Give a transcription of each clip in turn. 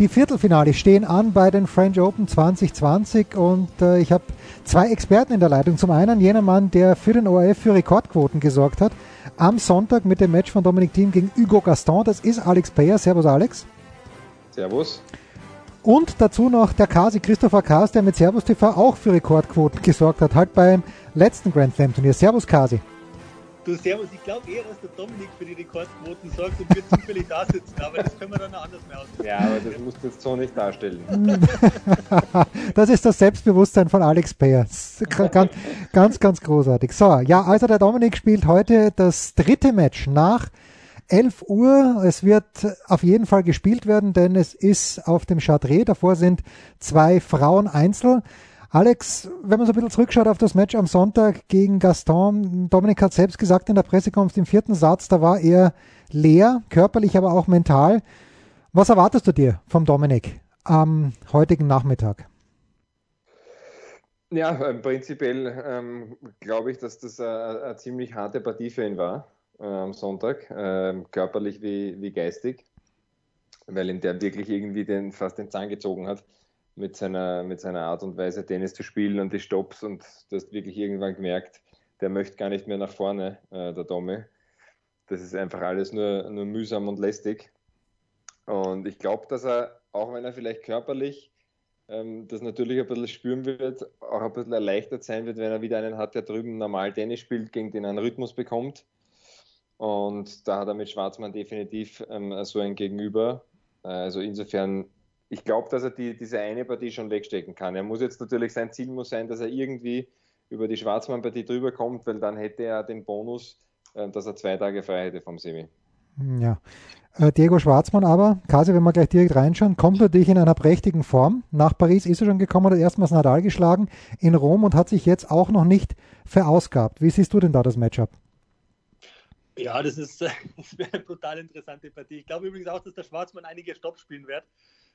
die Viertelfinale stehen an bei den French Open 2020 und äh, ich habe zwei Experten in der Leitung. Zum einen jener Mann, der für den ORF für Rekordquoten gesorgt hat, am Sonntag mit dem Match von Dominic Thiem gegen Hugo Gaston. Das ist Alex Payer. Servus Alex. Servus. Und dazu noch der Kasi, Christopher Kaas, der mit Servus TV auch für Rekordquoten gesorgt hat, halt beim letzten Grand Slam Turnier. Servus Kasi. Du Servus, ich glaube eher, dass der Dominik für die Rekordquoten sorgt und wir zufällig da sitzen, aber das können wir dann anders mehr ausprobieren. Ja, aber das musst du jetzt so nicht darstellen. das ist das Selbstbewusstsein von Alex Payer. Ganz, ganz, ganz großartig. So, ja, also der Dominik spielt heute das dritte Match nach 11 Uhr. Es wird auf jeden Fall gespielt werden, denn es ist auf dem Chartres. Davor sind zwei Frauen Einzel. Alex, wenn man so ein bisschen zurückschaut auf das Match am Sonntag gegen Gaston, Dominik hat selbst gesagt in der Pressekonferenz im vierten Satz, da war er leer, körperlich, aber auch mental. Was erwartest du dir vom Dominik am heutigen Nachmittag? Ja, äh, prinzipiell ähm, glaube ich, dass das äh, eine ziemlich harte Partie für ihn war äh, am Sonntag, äh, körperlich wie, wie geistig, weil ihn der wirklich irgendwie den, fast den Zahn gezogen hat mit seiner, mit seiner Art und Weise, Tennis zu spielen und die Stops und du hast wirklich irgendwann gemerkt, der möchte gar nicht mehr nach vorne, äh, der Domi. Das ist einfach alles nur, nur mühsam und lästig. Und ich glaube, dass er, auch wenn er vielleicht körperlich ähm, das natürlich ein bisschen spüren wird, auch ein bisschen erleichtert sein wird, wenn er wieder einen hat, der drüben normal Tennis spielt, gegen den er einen Rhythmus bekommt. Und da hat er mit Schwarzmann definitiv ähm, so ein Gegenüber. Also insofern, ich glaube, dass er die, diese eine Partie schon wegstecken kann. Er muss jetzt natürlich, sein Ziel muss sein, dass er irgendwie über die Schwarzmann-Partie drüber kommt, weil dann hätte er den Bonus, äh, dass er zwei Tage frei hätte vom Semi. Ja. Äh, Diego Schwarzmann aber, Kasi, wenn wir gleich direkt reinschauen, kommt natürlich in einer prächtigen Form. Nach Paris ist er schon gekommen, hat erstmals Nadal geschlagen in Rom und hat sich jetzt auch noch nicht verausgabt. Wie siehst du denn da das Matchup? Ja, das ist, das eine brutal interessante Partie. Ich glaube übrigens auch, dass der Schwarzmann einige Stops spielen wird,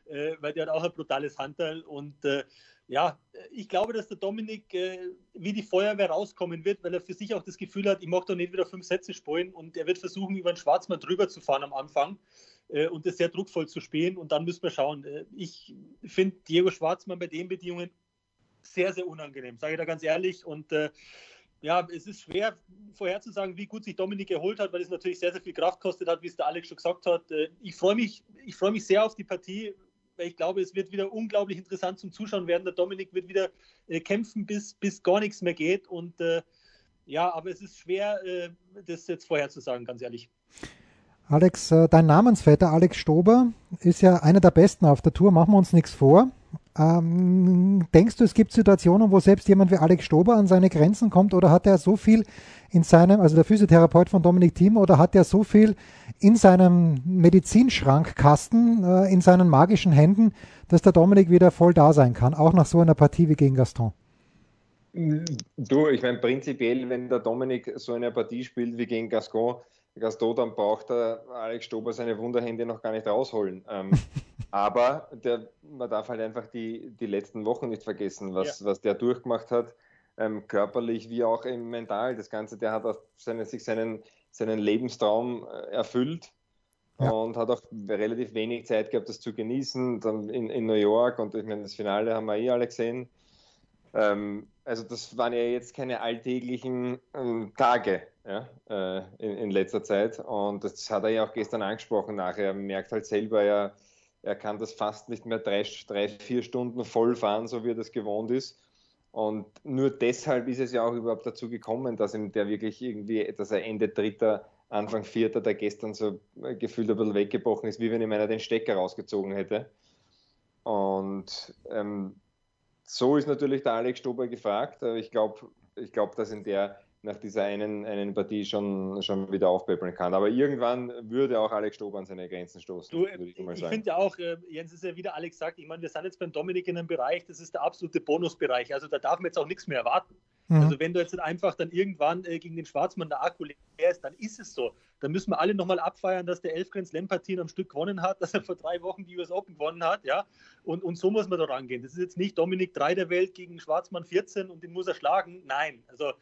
äh, weil der hat auch ein brutales Handteil. Und äh, ja, ich glaube, dass der Dominik äh, wie die Feuerwehr rauskommen wird, weil er für sich auch das Gefühl hat, ich mag doch nicht wieder fünf Sätze spielen und er wird versuchen, über den Schwarzmann drüber zu fahren am Anfang äh, und das sehr druckvoll zu spielen. Und dann müssen wir schauen. Äh, ich finde Diego Schwarzmann bei den Bedingungen sehr, sehr unangenehm, sage ich da ganz ehrlich. Und äh, ja, es ist schwer vorherzusagen, wie gut sich Dominik erholt hat, weil es natürlich sehr, sehr viel Kraft kostet hat, wie es der Alex schon gesagt hat. Ich freue mich, ich freue mich sehr auf die Partie, weil ich glaube, es wird wieder unglaublich interessant zum Zuschauen werden. Der Dominik wird wieder äh, kämpfen, bis, bis gar nichts mehr geht. Und äh, ja, aber es ist schwer, äh, das jetzt vorherzusagen, ganz ehrlich. Alex, äh, dein Namensvetter Alex Stober ist ja einer der Besten auf der Tour, machen wir uns nichts vor. Ähm, denkst du, es gibt Situationen, wo selbst jemand wie Alex Stober an seine Grenzen kommt oder hat er so viel in seinem, also der Physiotherapeut von Dominik Thiem, oder hat er so viel in seinem Medizinschrankkasten, äh, in seinen magischen Händen, dass der Dominik wieder voll da sein kann, auch nach so einer Partie wie gegen Gaston? Du, ich meine, prinzipiell, wenn der Dominik so eine Partie spielt wie gegen Gaston, Gaston, dann braucht der Alex Stober seine Wunderhände noch gar nicht rausholen. Ähm, aber der, man darf halt einfach die, die letzten Wochen nicht vergessen, was, ja. was der durchgemacht hat, ähm, körperlich wie auch im mental. Das Ganze, der hat auch seine, sich seinen, seinen Lebenstraum äh, erfüllt ja. und hat auch relativ wenig Zeit gehabt, das zu genießen. Dann in, in New York und ich meine, das Finale haben wir eh alle gesehen. Ähm, also das waren ja jetzt keine alltäglichen ähm, Tage ja, äh, in, in, letzter Zeit. Und das hat er ja auch gestern angesprochen nachher. Er merkt halt selber, er, er kann das fast nicht mehr drei, drei, vier Stunden voll fahren, so wie er das gewohnt ist. Und nur deshalb ist es ja auch überhaupt dazu gekommen, dass ihm der wirklich irgendwie, dass er Ende Dritter Anfang Vierter, der gestern so gefühlt ein bisschen weggebrochen ist, wie wenn ihm einer den Stecker rausgezogen hätte. Und ähm, so ist natürlich der Alex Stober gefragt. Ich glaube, ich glaub, dass in der nach dieser einen, einen Partie schon, schon wieder aufpäppeln kann. Aber irgendwann würde auch Alex Stober an seine Grenzen stoßen. Du, ich, ich finde ja auch, äh, Jens ist ja wieder Alex sagt, ich meine, wir sind jetzt beim Dominik in einem Bereich, das ist der absolute Bonusbereich. Also da darf man jetzt auch nichts mehr erwarten. Mhm. Also wenn du jetzt einfach dann irgendwann äh, gegen den Schwarzmann der Akku leer ist, dann ist es so. Dann müssen wir alle nochmal abfeiern, dass der elf Grand Slam-Partien am Stück gewonnen hat, dass er vor drei Wochen die US Open gewonnen hat, ja. Und, und so muss man da rangehen. Das ist jetzt nicht Dominik 3 der Welt gegen Schwarzmann 14 und den muss er schlagen. Nein, also äh,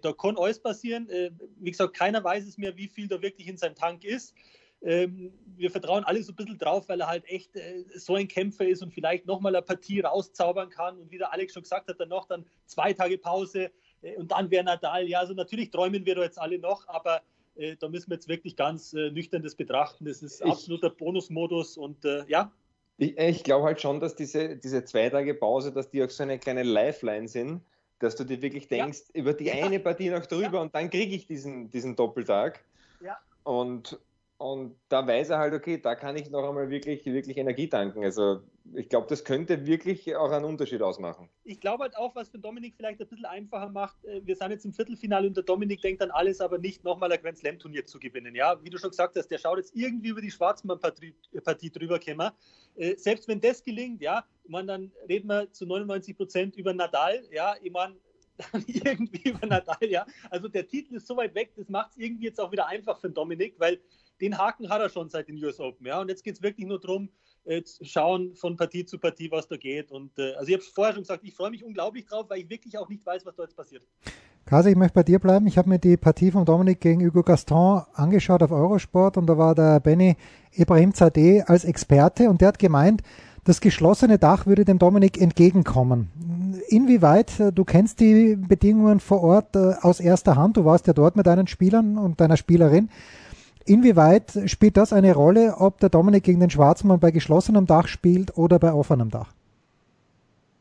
da kann alles passieren. Äh, wie gesagt, keiner weiß es mehr, wie viel da wirklich in seinem Tank ist. Ähm, wir vertrauen alle so ein bisschen drauf, weil er halt echt äh, so ein Kämpfer ist und vielleicht nochmal eine Partie rauszaubern kann. Und wie der Alex schon gesagt hat, dann noch dann zwei Tage Pause und dann wäre Nadal. Ja, also natürlich träumen wir da jetzt alle noch, aber da müssen wir jetzt wirklich ganz nüchtern das betrachten. Das ist absoluter ich, Bonusmodus und ja. Ich, ich glaube halt schon, dass diese, diese zwei Tage Pause, dass die auch so eine kleine Lifeline sind dass du dir wirklich denkst, ja. über die eine Partie noch drüber ja. und dann kriege ich diesen, diesen Doppeltag. Ja. Und, und da weiß er halt, okay, da kann ich noch einmal wirklich, wirklich Energie tanken. Also ich glaube, das könnte wirklich auch einen Unterschied ausmachen. Ich glaube halt auch, was für Dominik vielleicht ein bisschen einfacher macht, äh, wir sind jetzt im Viertelfinale und der Dominik denkt an alles, aber nicht nochmal ein Grand Slam Turnier zu gewinnen. Ja, wie du schon gesagt hast, der schaut jetzt irgendwie über die Schwarzmann-Partie drüber kommen. Äh, selbst wenn das gelingt, ja, man, dann reden wir zu 99 Prozent über Nadal, ja, ich meine, irgendwie über Nadal, ja. Also der Titel ist so weit weg, das macht es irgendwie jetzt auch wieder einfach für Dominik, weil den Haken hat er schon seit den US Open, ja. Und jetzt geht es wirklich nur darum, äh, schauen von Partie zu Partie, was da geht. Und äh, also ich habe vorher schon gesagt, ich freue mich unglaublich drauf, weil ich wirklich auch nicht weiß, was da jetzt passiert. Kasi, ich möchte bei dir bleiben. Ich habe mir die Partie von Dominik gegen Hugo Gaston angeschaut auf Eurosport und da war der Benny Ibrahim Zadeh als Experte und der hat gemeint, das geschlossene Dach würde dem Dominik entgegenkommen. Inwieweit, äh, du kennst die Bedingungen vor Ort äh, aus erster Hand, du warst ja dort mit deinen Spielern und deiner Spielerin. Inwieweit spielt das eine Rolle, ob der Dominik gegen den Schwarzmann bei geschlossenem Dach spielt oder bei offenem Dach?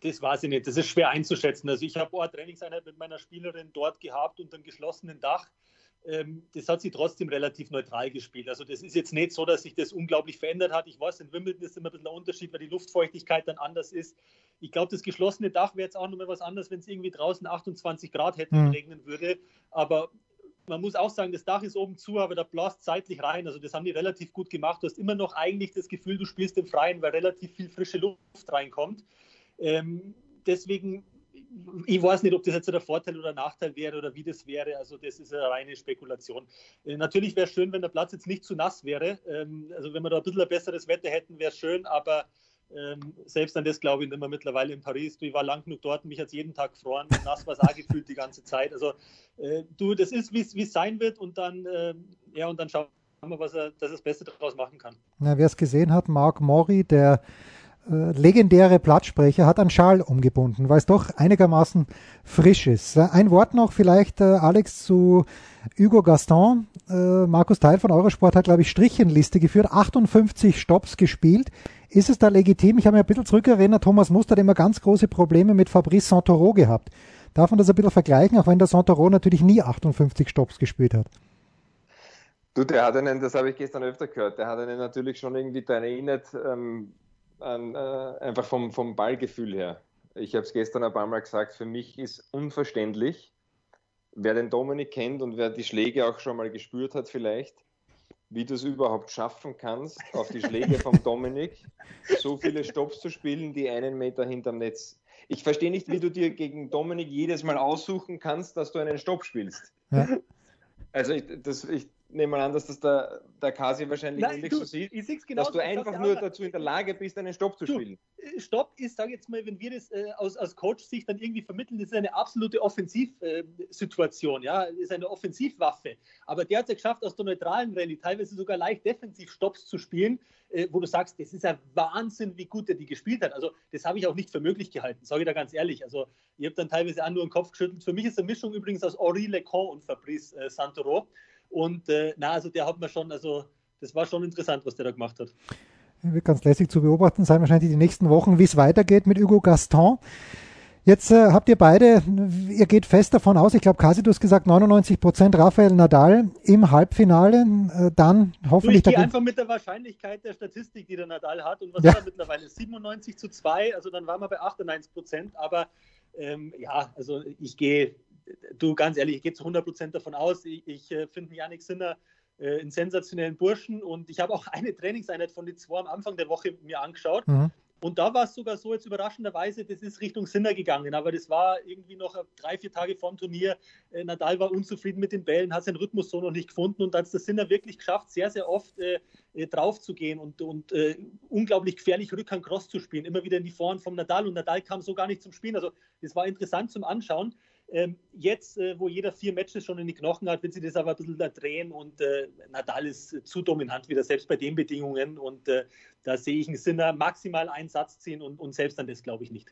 Das weiß ich nicht. Das ist schwer einzuschätzen. Also ich habe eine Trainingseinheit mit meiner Spielerin dort gehabt unter einem geschlossenen Dach. Ähm, das hat sie trotzdem relativ neutral gespielt. Also das ist jetzt nicht so, dass sich das unglaublich verändert hat. Ich weiß, in Wimbledon ist immer ein bisschen ein Unterschied, weil die Luftfeuchtigkeit dann anders ist. Ich glaube, das geschlossene Dach wäre jetzt auch nochmal was anderes, wenn es irgendwie draußen 28 Grad hätte und mhm. regnen würde. Aber man muss auch sagen, das Dach ist oben zu, aber da blast zeitlich rein. Also das haben die relativ gut gemacht. Du hast immer noch eigentlich das Gefühl, du spielst im Freien, weil relativ viel frische Luft reinkommt. Ähm, deswegen, ich weiß nicht, ob das jetzt der Vorteil oder Nachteil wäre oder wie das wäre. Also das ist eine reine Spekulation. Äh, natürlich wäre es schön, wenn der Platz jetzt nicht zu nass wäre. Ähm, also wenn wir da ein bisschen ein besseres Wetter hätten, wäre es schön, aber ähm, selbst an das glaube ich nicht mehr mittlerweile in Paris. Du, ich war lang genug dort, mich hat jeden Tag gefroren und nass war es auch gefühlt die ganze Zeit. Also äh, du, das ist, wie es sein wird und dann, äh, ja, und dann schauen wir, was er, dass er das Beste daraus machen kann. Ja, Wer es gesehen hat, Marc Mori, der legendäre Plattsprecher hat einen Schal umgebunden, weil es doch einigermaßen frisch ist. Äh, ein Wort noch vielleicht, äh, Alex, zu Hugo Gaston. Äh, Markus Teil von Eurosport hat, glaube ich, Strichenliste geführt, 58 Stops gespielt. Ist es da legitim? Ich habe mir ein bisschen zurückerinnert, Thomas Muster hat immer ganz große Probleme mit Fabrice Santoro gehabt. Darf man das ein bisschen vergleichen, auch wenn der Santoro natürlich nie 58 Stops gespielt hat? Du, der hat einen, das habe ich gestern öfter gehört, der hat einen natürlich schon irgendwie daran erinnert, ähm, an, äh, einfach vom, vom Ballgefühl her. Ich habe es gestern ein paar Mal gesagt, für mich ist unverständlich, wer den Dominik kennt und wer die Schläge auch schon mal gespürt hat vielleicht, wie du es überhaupt schaffen kannst, auf die Schläge vom Dominik so viele Stops zu spielen, die einen Meter hinterm Netz. Ich verstehe nicht, wie du dir gegen Dominik jedes Mal aussuchen kannst, dass du einen Stopp spielst. Ja. Also ich, das, ich, nehme mal an, dass das der, der Kasi wahrscheinlich Nein, du, so sieht, dass du einfach nur dazu in der Lage bist, einen Stopp zu du, spielen. Äh, Stopp ist, sage ich jetzt mal, wenn wir das äh, aus, aus Coach-Sicht dann irgendwie vermitteln, das ist eine absolute Offensivsituation, ja, ist eine Offensivwaffe. Aber der hat es ja geschafft, aus der neutralen Rallye teilweise sogar leicht defensiv Stopps zu spielen, äh, wo du sagst, das ist ja Wahnsinn, wie gut er die gespielt hat. Also das habe ich auch nicht für möglich gehalten, sage ich da ganz ehrlich. Also ihr habt dann teilweise auch nur den Kopf geschüttelt. Für mich ist eine Mischung übrigens aus Henri Lecon und Fabrice äh, Santoro. Und äh, na, also der hat mir schon, also das war schon interessant, was der da gemacht hat. Wird ganz lässig zu beobachten sein, wahrscheinlich die nächsten Wochen, wie es weitergeht mit Hugo Gaston. Jetzt äh, habt ihr beide, ihr geht fest davon aus, ich glaube, Kasi, du hast gesagt 99 Prozent Rafael Nadal im Halbfinale, äh, dann hoffentlich. Du, ich gehe einfach mit der Wahrscheinlichkeit der Statistik, die der Nadal hat und was ja. ist er mittlerweile? 97 zu 2, also dann waren wir bei 98 Prozent, aber ähm, ja, also ich gehe, du ganz ehrlich, ich gehe zu 100 Prozent davon aus. Ich, ich äh, finde Janik Sinner äh, einen sensationellen Burschen und ich habe auch eine Trainingseinheit von den zwei am Anfang der Woche mir angeschaut. Mhm. Und da war es sogar so jetzt überraschenderweise, das ist Richtung Sinner gegangen, aber das war irgendwie noch drei, vier Tage vorm Turnier. Äh, Nadal war unzufrieden mit den Bällen, hat seinen Rhythmus so noch nicht gefunden und da hat es der Sinner wirklich geschafft, sehr, sehr oft äh, äh, drauf zu gehen und, und äh, unglaublich gefährlich Rückhand Cross zu spielen, immer wieder in die Vorhand vom Nadal und Nadal kam so gar nicht zum Spielen. Also das war interessant zum Anschauen. Ähm, jetzt, äh, wo jeder vier Matches schon in die Knochen hat, wird sie das aber ein bisschen da drehen und äh, Nadal ist zu dominant wieder, selbst bei den Bedingungen. Und äh, da sehe ich einen Sinner maximal einen Satz ziehen und, und selbst an das glaube ich nicht.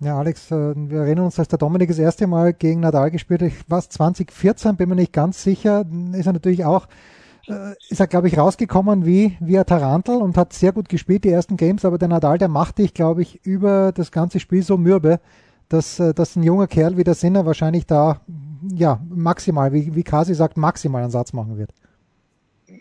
Ja, Alex, äh, wir erinnern uns, als der Dominik das erste Mal gegen Nadal gespielt hat, was 2014, bin mir nicht ganz sicher, ist er natürlich auch, äh, ist er, glaube ich, rausgekommen wie, wie ein Tarantel und hat sehr gut gespielt, die ersten Games, aber der Nadal, der machte ich, glaube ich, über das ganze Spiel so mürbe, dass, äh, dass ein junger Kerl wie der Sinner wahrscheinlich da ja maximal, wie, wie Kasi sagt, maximal einen Satz machen wird.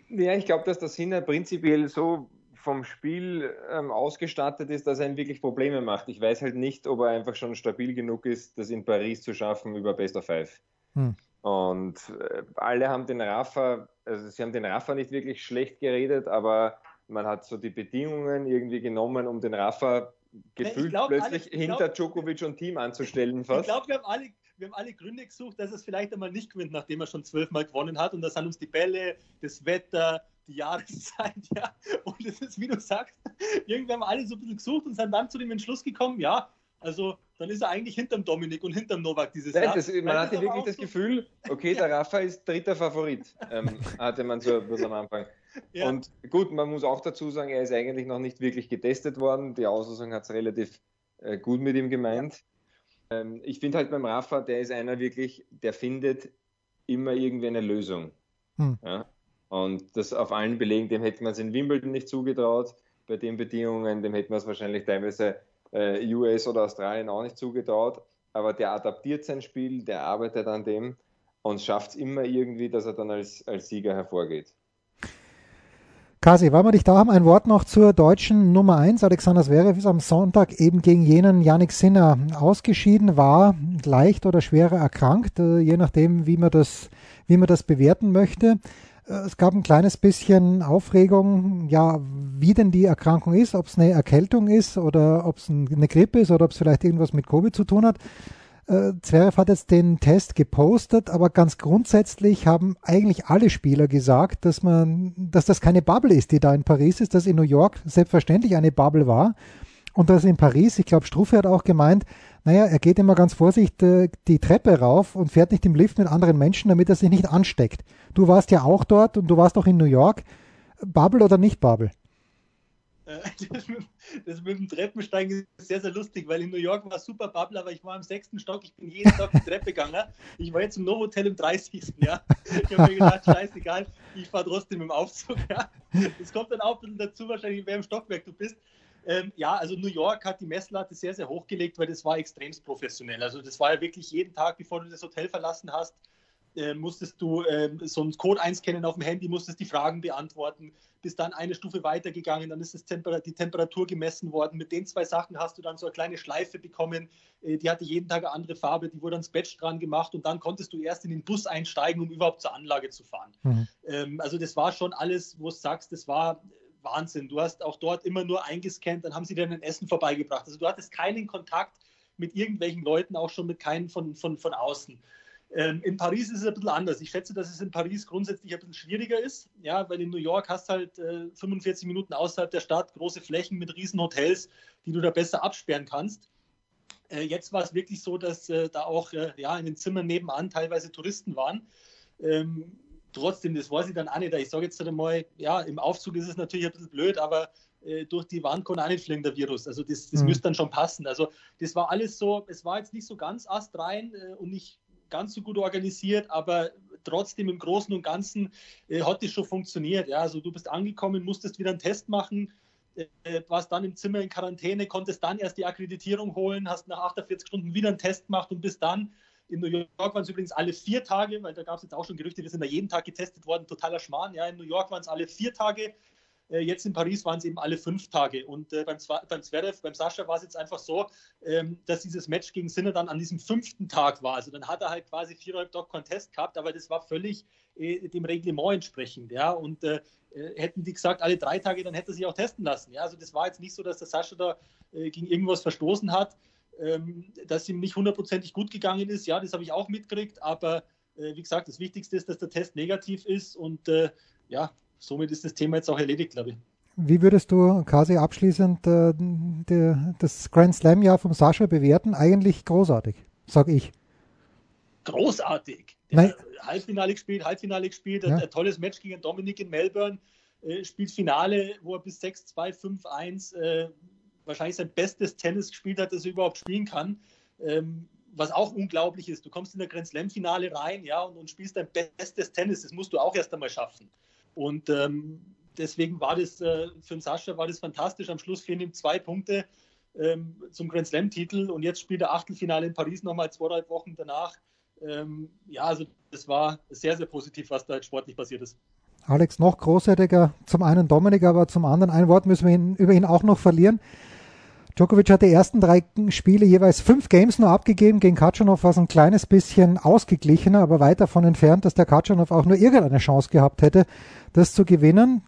Ja, ich glaube, dass der Sinner prinzipiell so vom Spiel ähm, ausgestattet ist, dass er ihm wirklich Probleme macht. Ich weiß halt nicht, ob er einfach schon stabil genug ist, das in Paris zu schaffen über Best of Five. Hm. Und äh, alle haben den Rafa, also sie haben den Rafa nicht wirklich schlecht geredet, aber man hat so die Bedingungen irgendwie genommen, um den Rafa gefühlt glaub, plötzlich alle, hinter glaub, Djokovic und Team anzustellen fast. Ich glaube, wir haben alle wir haben alle Gründe gesucht, dass es vielleicht einmal nicht gewinnt, nachdem er schon zwölfmal gewonnen hat. Und das sind uns die Bälle, das Wetter, die Jahreszeit, ja. Und es ist, wie du sagst, irgendwie haben alle so ein bisschen gesucht und sind dann zu dem Entschluss gekommen, ja, also dann ist er eigentlich hinterm Dominik und hinterm Novak dieses Nein, Jahr. Das, man Weil hatte wirklich das so Gefühl, okay, der Rafa ist dritter Favorit, ähm, hatte man so am Anfang. Ja. Und gut, man muss auch dazu sagen, er ist eigentlich noch nicht wirklich getestet worden. Die Auslosung hat es relativ äh, gut mit ihm gemeint. Ja. Ähm, ich finde halt beim Rafa, der ist einer wirklich, der findet immer irgendwie eine Lösung. Hm. Ja? Und das auf allen Belegen, dem hätte man es in Wimbledon nicht zugetraut. Bei den Bedingungen, dem hätte man es wahrscheinlich teilweise äh, US oder Australien auch nicht zugetraut. Aber der adaptiert sein Spiel, der arbeitet an dem und schafft es immer irgendwie, dass er dann als, als Sieger hervorgeht. Kasi, weil wir dich da haben, ein Wort noch zur deutschen Nummer 1. Alexander Zverev ist am Sonntag eben gegen jenen Yannick Sinner ausgeschieden, war leicht oder schwerer erkrankt, äh, je nachdem, wie man das, wie man das bewerten möchte. Äh, es gab ein kleines bisschen Aufregung, ja, wie denn die Erkrankung ist, ob es eine Erkältung ist oder ob es eine Grippe ist oder ob es vielleicht irgendwas mit Covid zu tun hat. Äh, Zverev hat jetzt den Test gepostet, aber ganz grundsätzlich haben eigentlich alle Spieler gesagt, dass man, dass das keine Bubble ist, die da in Paris ist, dass in New York selbstverständlich eine Bubble war und dass in Paris, ich glaube, Struffe hat auch gemeint, naja, er geht immer ganz vorsichtig die Treppe rauf und fährt nicht im Lift mit anderen Menschen, damit er sich nicht ansteckt. Du warst ja auch dort und du warst auch in New York. Bubble oder nicht Bubble? Äh, das mit, dem Treppensteigen ist sehr, sehr lustig, weil in New York war super Bubble, aber ich war im sechsten Stock, ich bin jeden Tag die Treppe gegangen. Ich war jetzt im Novotel im 30. Ja. Ich habe mir gedacht, scheißegal, ich fahre trotzdem im Aufzug. Ja. Das kommt dann auch ein bisschen dazu, wahrscheinlich, in welchem Stockwerk du bist. Ähm, ja, also New York hat die Messlatte sehr, sehr hochgelegt, weil das war extremst professionell. Also das war ja wirklich jeden Tag, bevor du das Hotel verlassen hast, äh, musstest du äh, so einen Code einscannen auf dem Handy, musstest die Fragen beantworten, bist dann eine Stufe weitergegangen, dann ist das Temper die Temperatur gemessen worden. Mit den zwei Sachen hast du dann so eine kleine Schleife bekommen, äh, die hatte jeden Tag eine andere Farbe, die wurde ans Badge dran gemacht und dann konntest du erst in den Bus einsteigen, um überhaupt zur Anlage zu fahren. Mhm. Ähm, also das war schon alles, wo du sagst, das war Wahnsinn. Du hast auch dort immer nur eingescannt, dann haben sie dir ein Essen vorbeigebracht. Also du hattest keinen Kontakt mit irgendwelchen Leuten, auch schon mit keinen von, von, von außen. Ähm, in Paris ist es ein bisschen anders. Ich schätze, dass es in Paris grundsätzlich ein bisschen schwieriger ist, ja, weil in New York hast halt äh, 45 Minuten außerhalb der Stadt große Flächen mit riesen Hotels, die du da besser absperren kannst. Äh, jetzt war es wirklich so, dass äh, da auch äh, ja, in den Zimmern nebenan teilweise Touristen waren. Ähm, trotzdem, das weiß ich dann auch nicht. Ich sage jetzt einmal, ja, im Aufzug ist es natürlich ein bisschen blöd, aber äh, durch die Wand kann auch nicht fliegen, der Virus. Also das, das mhm. müsste dann schon passen. Also das war alles so, es war jetzt nicht so ganz astrein äh, und nicht ganz so gut organisiert, aber trotzdem im Großen und Ganzen äh, hat es schon funktioniert. Ja, also du bist angekommen, musstest wieder einen Test machen. äh, warst dann im Zimmer in Quarantäne, konntest dann erst die Akkreditierung holen, hast nach 48 Stunden wieder einen Test gemacht und bist dann in New York waren es übrigens alle vier Tage, weil da gab es jetzt auch schon Gerüchte, wir sind da jeden Tag getestet worden, totaler Schmarrn. Ja, in New York waren es alle vier Tage, jetzt in Paris waren es eben alle fünf Tage. Und äh, beim, beim Zverev, beim Sascha war es jetzt einfach so, ähm, dass dieses Match gegen Sinner dann an diesem fünften Tag war. Also dann hat er halt quasi viereinhalb Tag Contest gehabt, aber das war völlig äh, dem Reglement entsprechend. Ja, und äh, äh, hätten die gesagt, alle drei Tage, dann hätte er sich auch testen lassen. Ja, also das war jetzt nicht so, dass der Sascha da äh, gegen irgendwas verstoßen hat ähm, dass ihm nicht hundertprozentig gut gegangen ist. Ja, das habe ich auch mitgekriegt, aber äh, wie gesagt, das Wichtigste ist, dass der Test negativ ist und äh, ja, somit ist das Thema jetzt auch erledigt, glaube ich. Wie würdest du quasi abschließend äh, der, das Grand Slam-Jahr vom Sascha bewerten? Eigentlich großartig, sage ich. Großartig. Der Halbfinale gespielt, Halbfinale gespielt, ja. ein, tolles Match gegen Dominik in Melbourne, äh, spielt Finale, wo er bis 6-2, 5-1 äh, wahrscheinlich sein bestes Tennis gespielt hat, das er überhaupt spielen kann. Ähm, was auch unglaublich ist, du kommst in der Grand Slam-Finale rein, ja, und, und, spielst dein bestes Tennis. Das musst du auch erst einmal schaffen. Und ähm, deswegen war das äh, für den Sascha war das fantastisch. Am Schluss fehlen ihm zwei Punkte ähm, zum Grand Slam-Titel und jetzt spielt er Achtelfinale in Paris nochmal zweieinhalb Wochen danach. Ähm, ja, also das war sehr, sehr positiv, was da jetzt sportlich passiert ist. Alex, noch großartiger. Zum einen Dominik, aber zum anderen ein Wort müssen wir ihn, über ihn auch noch verlieren. Djokovic hat die ersten drei Spiele jeweils fünf Games nur abgegeben. Gegen Katschanov war es ein kleines bisschen ausgeglichener, aber weit davon entfernt, dass der Katschanov auch nur irgendeine Chance gehabt hätte, das zu gewinnen.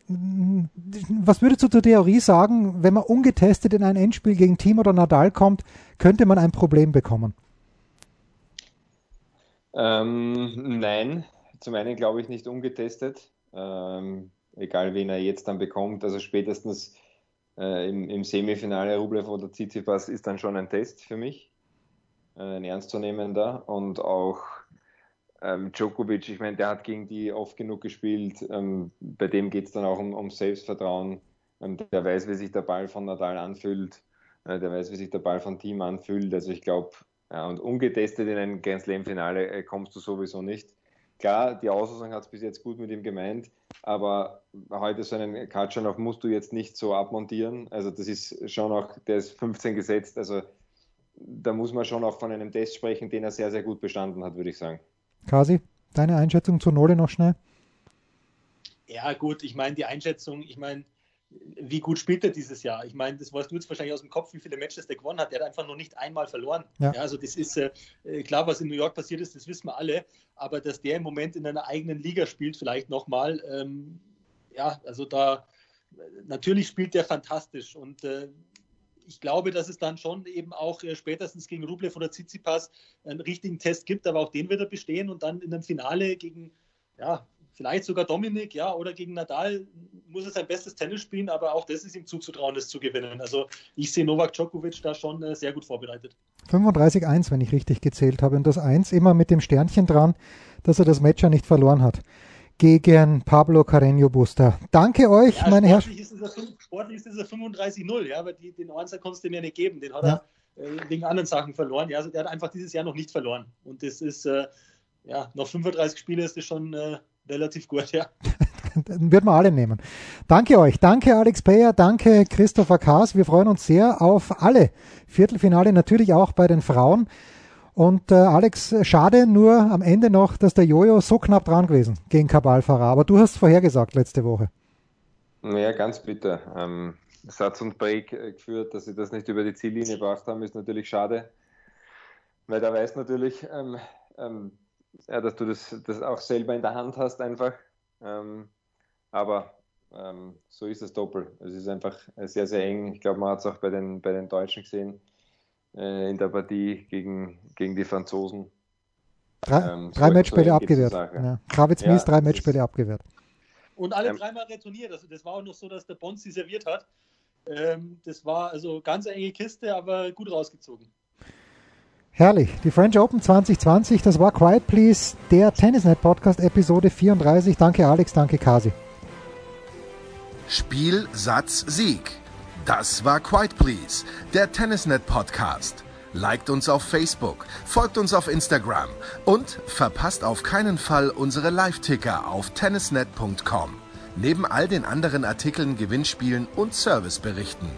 Was würdest du zur Theorie sagen, wenn man ungetestet in ein Endspiel gegen Team oder Nadal kommt, könnte man ein Problem bekommen? Ähm, nein, zum einen glaube ich nicht ungetestet, ähm, egal wen er jetzt dann bekommt. Also spätestens äh, im, im, Semifinale Rublev oder Tsitsipas ist dann schon ein Test für mich, äh, ein ernstzunehmender. Und auch ähm, Djokovic, ich meine, der hat gegen die oft genug gespielt, ähm, bei dem geht es dann auch um, um Selbstvertrauen, ähm, der weiß, wie sich der Ball von Nadal anfühlt, äh, der weiß, wie sich der Ball von Team anfühlt, also ich glaube, ja, und ungetestet in ein Grand Slam-Finale äh, kommst du sowieso nicht. Klar, die Auslosung hat es bis jetzt gut mit ihm gemeint, aber heute so einen Katschanov musst du jetzt nicht so abmontieren. Also das ist schon auch, der ist 15 gesetzt, also da muss man schon auch von einem Test sprechen, den er sehr, sehr gut bestanden hat, würde ich sagen. Kasi, deine Einschätzung zu Nole noch schnell? Ja, gut, ich meine, die Einschätzung, ich meine, wie gut spielt er dieses Jahr? Ich meine, das weißt du jetzt wahrscheinlich aus dem Kopf, wie viele Matches der gewonnen hat. Der hat einfach noch nicht einmal verloren. Ja. ja also das ist äh, klar, was in New York passiert ist, das wissen wir alle. Aber dass der im Moment in einer eigenen Liga spielt, vielleicht nochmal, ähm, ja, also da natürlich spielt der fantastisch und äh, ich glaube, dass es dann schon eben auch äh, spätestens gegen Rublev oder Tsitsipas einen richtigen Test gibt, aber auch den wird er bestehen und dann in einem Finale gegen ja, vielleicht sogar Dominik, ja, oder gegen Nadal muss er sein bestes Tennis spielen, aber auch das ist ihm zuzutrauen, das zu gewinnen. Also ich sehe Novak Djokovic da schon äh, sehr gut vorbereitet. 35-1, wenn ich richtig gezählt habe. Und das 1 immer mit dem Sternchen dran, dass er das Match ja nicht verloren hat. Gegen Pablo Carreño Busta. Danke euch, ja, meine Herren. Sportlich ist es 35-0, ja, aber die, den Einser konntest du mir nicht geben. Den hat ja. er äh, wegen anderen Sachen verloren. Ja, also der hat einfach dieses Jahr noch nicht verloren. Und das ist, äh, ja, noch 35 Spiele ist das schon äh, relativ gut, ja. Dann würden wir alle nehmen. Danke euch. Danke Alex Bayer. Danke Christopher Kaas. Wir freuen uns sehr auf alle Viertelfinale, natürlich auch bei den Frauen. Und äh, Alex, schade nur am Ende noch, dass der Jojo so knapp dran gewesen gegen Kabalfahrer. Aber du hast vorhergesagt letzte Woche. Ja, ganz bitter. Ähm, Satz und Break äh, geführt, dass sie das nicht über die Ziellinie gebracht haben, ist natürlich schade. Weil da weiß natürlich, ähm, ähm, ja, dass du das, das auch selber in der Hand hast einfach. Ähm, aber ähm, so ist das Doppel. Es ist einfach sehr, sehr eng. Ich glaube, man hat es auch bei den, bei den Deutschen gesehen äh, in der Partie gegen, gegen die Franzosen. Drei, ähm, drei so, Matchspiele so abgewehrt. Ja. Kravitz ja, Mies drei Matchspiele abgewehrt. Und alle ähm, dreimal retourniert. Also das war auch noch so, dass der Bonzi serviert hat. Ähm, das war also ganz enge Kiste, aber gut rausgezogen. Herrlich. Die French Open 2020, das war Quiet Please, der Tennisnet Podcast Episode 34. Danke Alex, danke Kasi. Spiel, Satz, Sieg. Das war Quiet Please, der Tennisnet Podcast. Liked uns auf Facebook, folgt uns auf Instagram und verpasst auf keinen Fall unsere Live-Ticker auf tennisnet.com. Neben all den anderen Artikeln, Gewinnspielen und Serviceberichten.